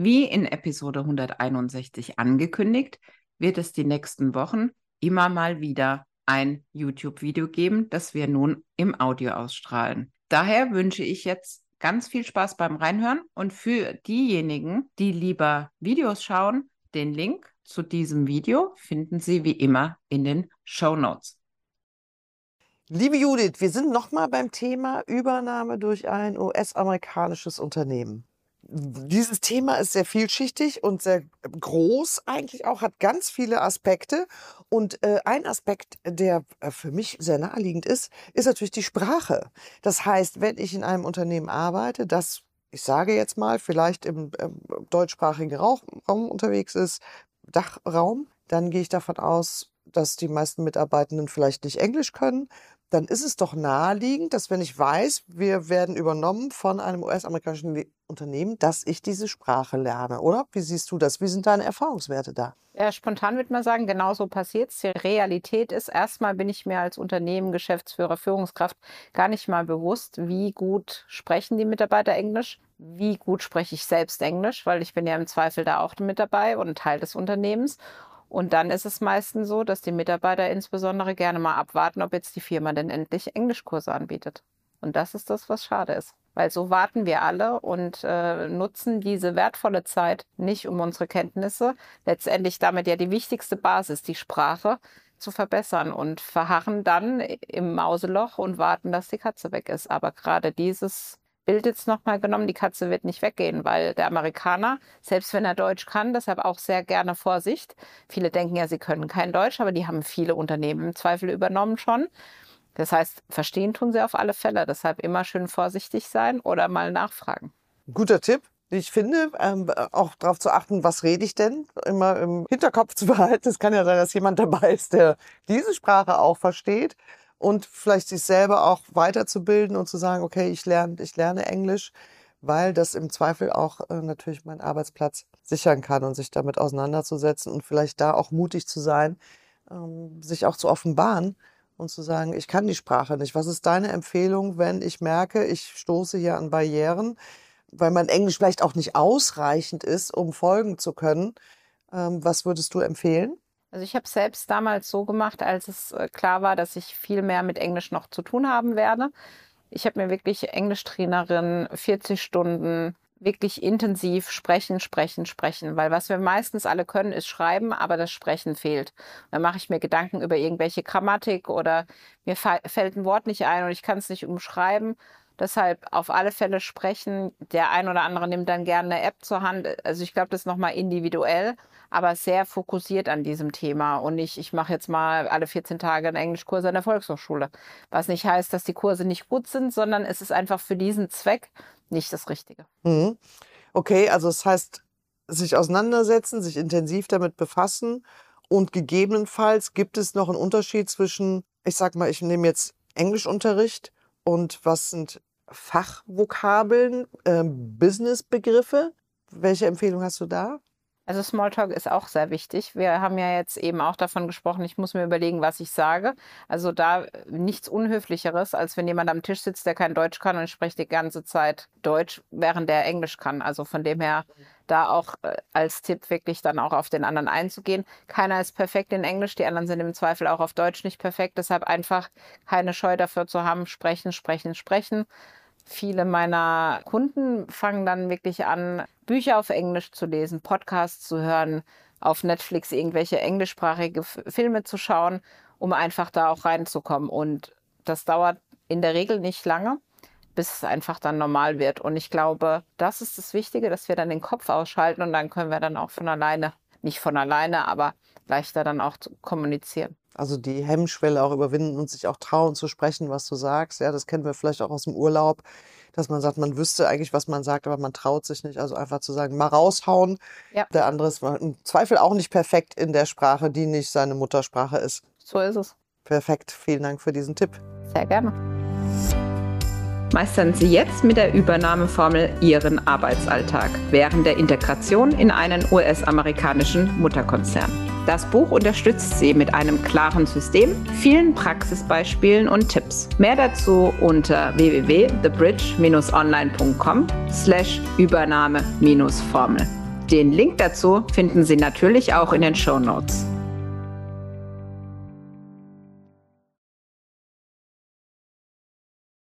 Wie in Episode 161 angekündigt, wird es die nächsten Wochen immer mal wieder ein YouTube-Video geben, das wir nun im Audio ausstrahlen. Daher wünsche ich jetzt ganz viel Spaß beim Reinhören und für diejenigen, die lieber Videos schauen, den Link zu diesem Video finden Sie wie immer in den Show Notes. Liebe Judith, wir sind nochmal beim Thema Übernahme durch ein US-amerikanisches Unternehmen. Dieses Thema ist sehr vielschichtig und sehr groß eigentlich auch, hat ganz viele Aspekte. Und äh, ein Aspekt, der äh, für mich sehr naheliegend ist, ist natürlich die Sprache. Das heißt, wenn ich in einem Unternehmen arbeite, das, ich sage jetzt mal, vielleicht im äh, deutschsprachigen Raum, Raum unterwegs ist, Dachraum, dann gehe ich davon aus, dass die meisten Mitarbeitenden vielleicht nicht Englisch können dann ist es doch naheliegend, dass wenn ich weiß, wir werden übernommen von einem US-amerikanischen Unternehmen, dass ich diese Sprache lerne, oder? Wie siehst du das? Wie sind deine Erfahrungswerte da? Ja, spontan würde man sagen, genau so passiert es. Die Realität ist, erstmal bin ich mir als Unternehmen, Geschäftsführer, Führungskraft gar nicht mal bewusst, wie gut sprechen die Mitarbeiter Englisch, wie gut spreche ich selbst Englisch, weil ich bin ja im Zweifel da auch mit dabei und Teil des Unternehmens. Und dann ist es meistens so, dass die Mitarbeiter insbesondere gerne mal abwarten, ob jetzt die Firma denn endlich Englischkurse anbietet. Und das ist das, was schade ist. Weil so warten wir alle und äh, nutzen diese wertvolle Zeit nicht, um unsere Kenntnisse, letztendlich damit ja die wichtigste Basis, die Sprache, zu verbessern und verharren dann im Mauseloch und warten, dass die Katze weg ist. Aber gerade dieses Bild jetzt nochmal genommen, die Katze wird nicht weggehen, weil der Amerikaner, selbst wenn er Deutsch kann, deshalb auch sehr gerne Vorsicht. Viele denken ja, sie können kein Deutsch, aber die haben viele Unternehmen im Zweifel übernommen schon. Das heißt, verstehen tun sie auf alle Fälle. Deshalb immer schön vorsichtig sein oder mal nachfragen. Guter Tipp. Ich finde, ähm, auch darauf zu achten, was rede ich denn, immer im Hinterkopf zu behalten. Es kann ja sein, dass jemand dabei ist, der diese Sprache auch versteht und vielleicht sich selber auch weiterzubilden und zu sagen, okay, ich lerne, ich lerne Englisch, weil das im Zweifel auch äh, natürlich meinen Arbeitsplatz sichern kann und sich damit auseinanderzusetzen und vielleicht da auch mutig zu sein, ähm, sich auch zu offenbaren und zu sagen, ich kann die Sprache nicht. Was ist deine Empfehlung, wenn ich merke, ich stoße hier an Barrieren, weil mein Englisch vielleicht auch nicht ausreichend ist, um folgen zu können? Ähm, was würdest du empfehlen? Also ich habe selbst damals so gemacht, als es äh, klar war, dass ich viel mehr mit Englisch noch zu tun haben werde. Ich habe mir wirklich Englischtrainerin 40 Stunden wirklich intensiv sprechen, sprechen, sprechen, weil was wir meistens alle können, ist schreiben, aber das Sprechen fehlt. Dann mache ich mir Gedanken über irgendwelche Grammatik oder mir fällt ein Wort nicht ein und ich kann es nicht umschreiben Deshalb auf alle Fälle sprechen. Der ein oder andere nimmt dann gerne eine App zur Hand. Also ich glaube, das ist nochmal individuell, aber sehr fokussiert an diesem Thema. Und nicht, ich mache jetzt mal alle 14 Tage einen Englischkurs an der Volkshochschule. Was nicht heißt, dass die Kurse nicht gut sind, sondern es ist einfach für diesen Zweck nicht das Richtige. Mhm. Okay, also das heißt, sich auseinandersetzen, sich intensiv damit befassen und gegebenenfalls gibt es noch einen Unterschied zwischen, ich sag mal, ich nehme jetzt Englischunterricht und was sind Fachvokabeln, äh, Businessbegriffe. Welche Empfehlung hast du da? Also Smalltalk ist auch sehr wichtig. Wir haben ja jetzt eben auch davon gesprochen, ich muss mir überlegen, was ich sage. Also da nichts Unhöflicheres, als wenn jemand am Tisch sitzt, der kein Deutsch kann und ich spreche die ganze Zeit Deutsch, während der Englisch kann. Also von dem her da auch äh, als Tipp wirklich dann auch auf den anderen einzugehen. Keiner ist perfekt in Englisch, die anderen sind im Zweifel auch auf Deutsch nicht perfekt. Deshalb einfach keine Scheu dafür zu haben, sprechen, sprechen, sprechen. Viele meiner Kunden fangen dann wirklich an, Bücher auf Englisch zu lesen, Podcasts zu hören, auf Netflix irgendwelche englischsprachige Filme zu schauen, um einfach da auch reinzukommen. Und das dauert in der Regel nicht lange, bis es einfach dann normal wird. Und ich glaube, das ist das Wichtige, dass wir dann den Kopf ausschalten und dann können wir dann auch von alleine, nicht von alleine, aber leichter dann auch kommunizieren. Also die Hemmschwelle auch überwinden und sich auch trauen zu sprechen, was du sagst. Ja, das kennen wir vielleicht auch aus dem Urlaub, dass man sagt, man wüsste eigentlich, was man sagt, aber man traut sich nicht. Also einfach zu sagen, mal raushauen. Ja. Der andere ist im Zweifel auch nicht perfekt in der Sprache, die nicht seine Muttersprache ist. So ist es. Perfekt. Vielen Dank für diesen Tipp. Sehr gerne. Meistern Sie jetzt mit der Übernahmeformel Ihren Arbeitsalltag während der Integration in einen US-amerikanischen Mutterkonzern. Das Buch unterstützt Sie mit einem klaren System, vielen Praxisbeispielen und Tipps. Mehr dazu unter www.thebridge-online.com slash Übernahme-Formel. Den Link dazu finden Sie natürlich auch in den Show Notes.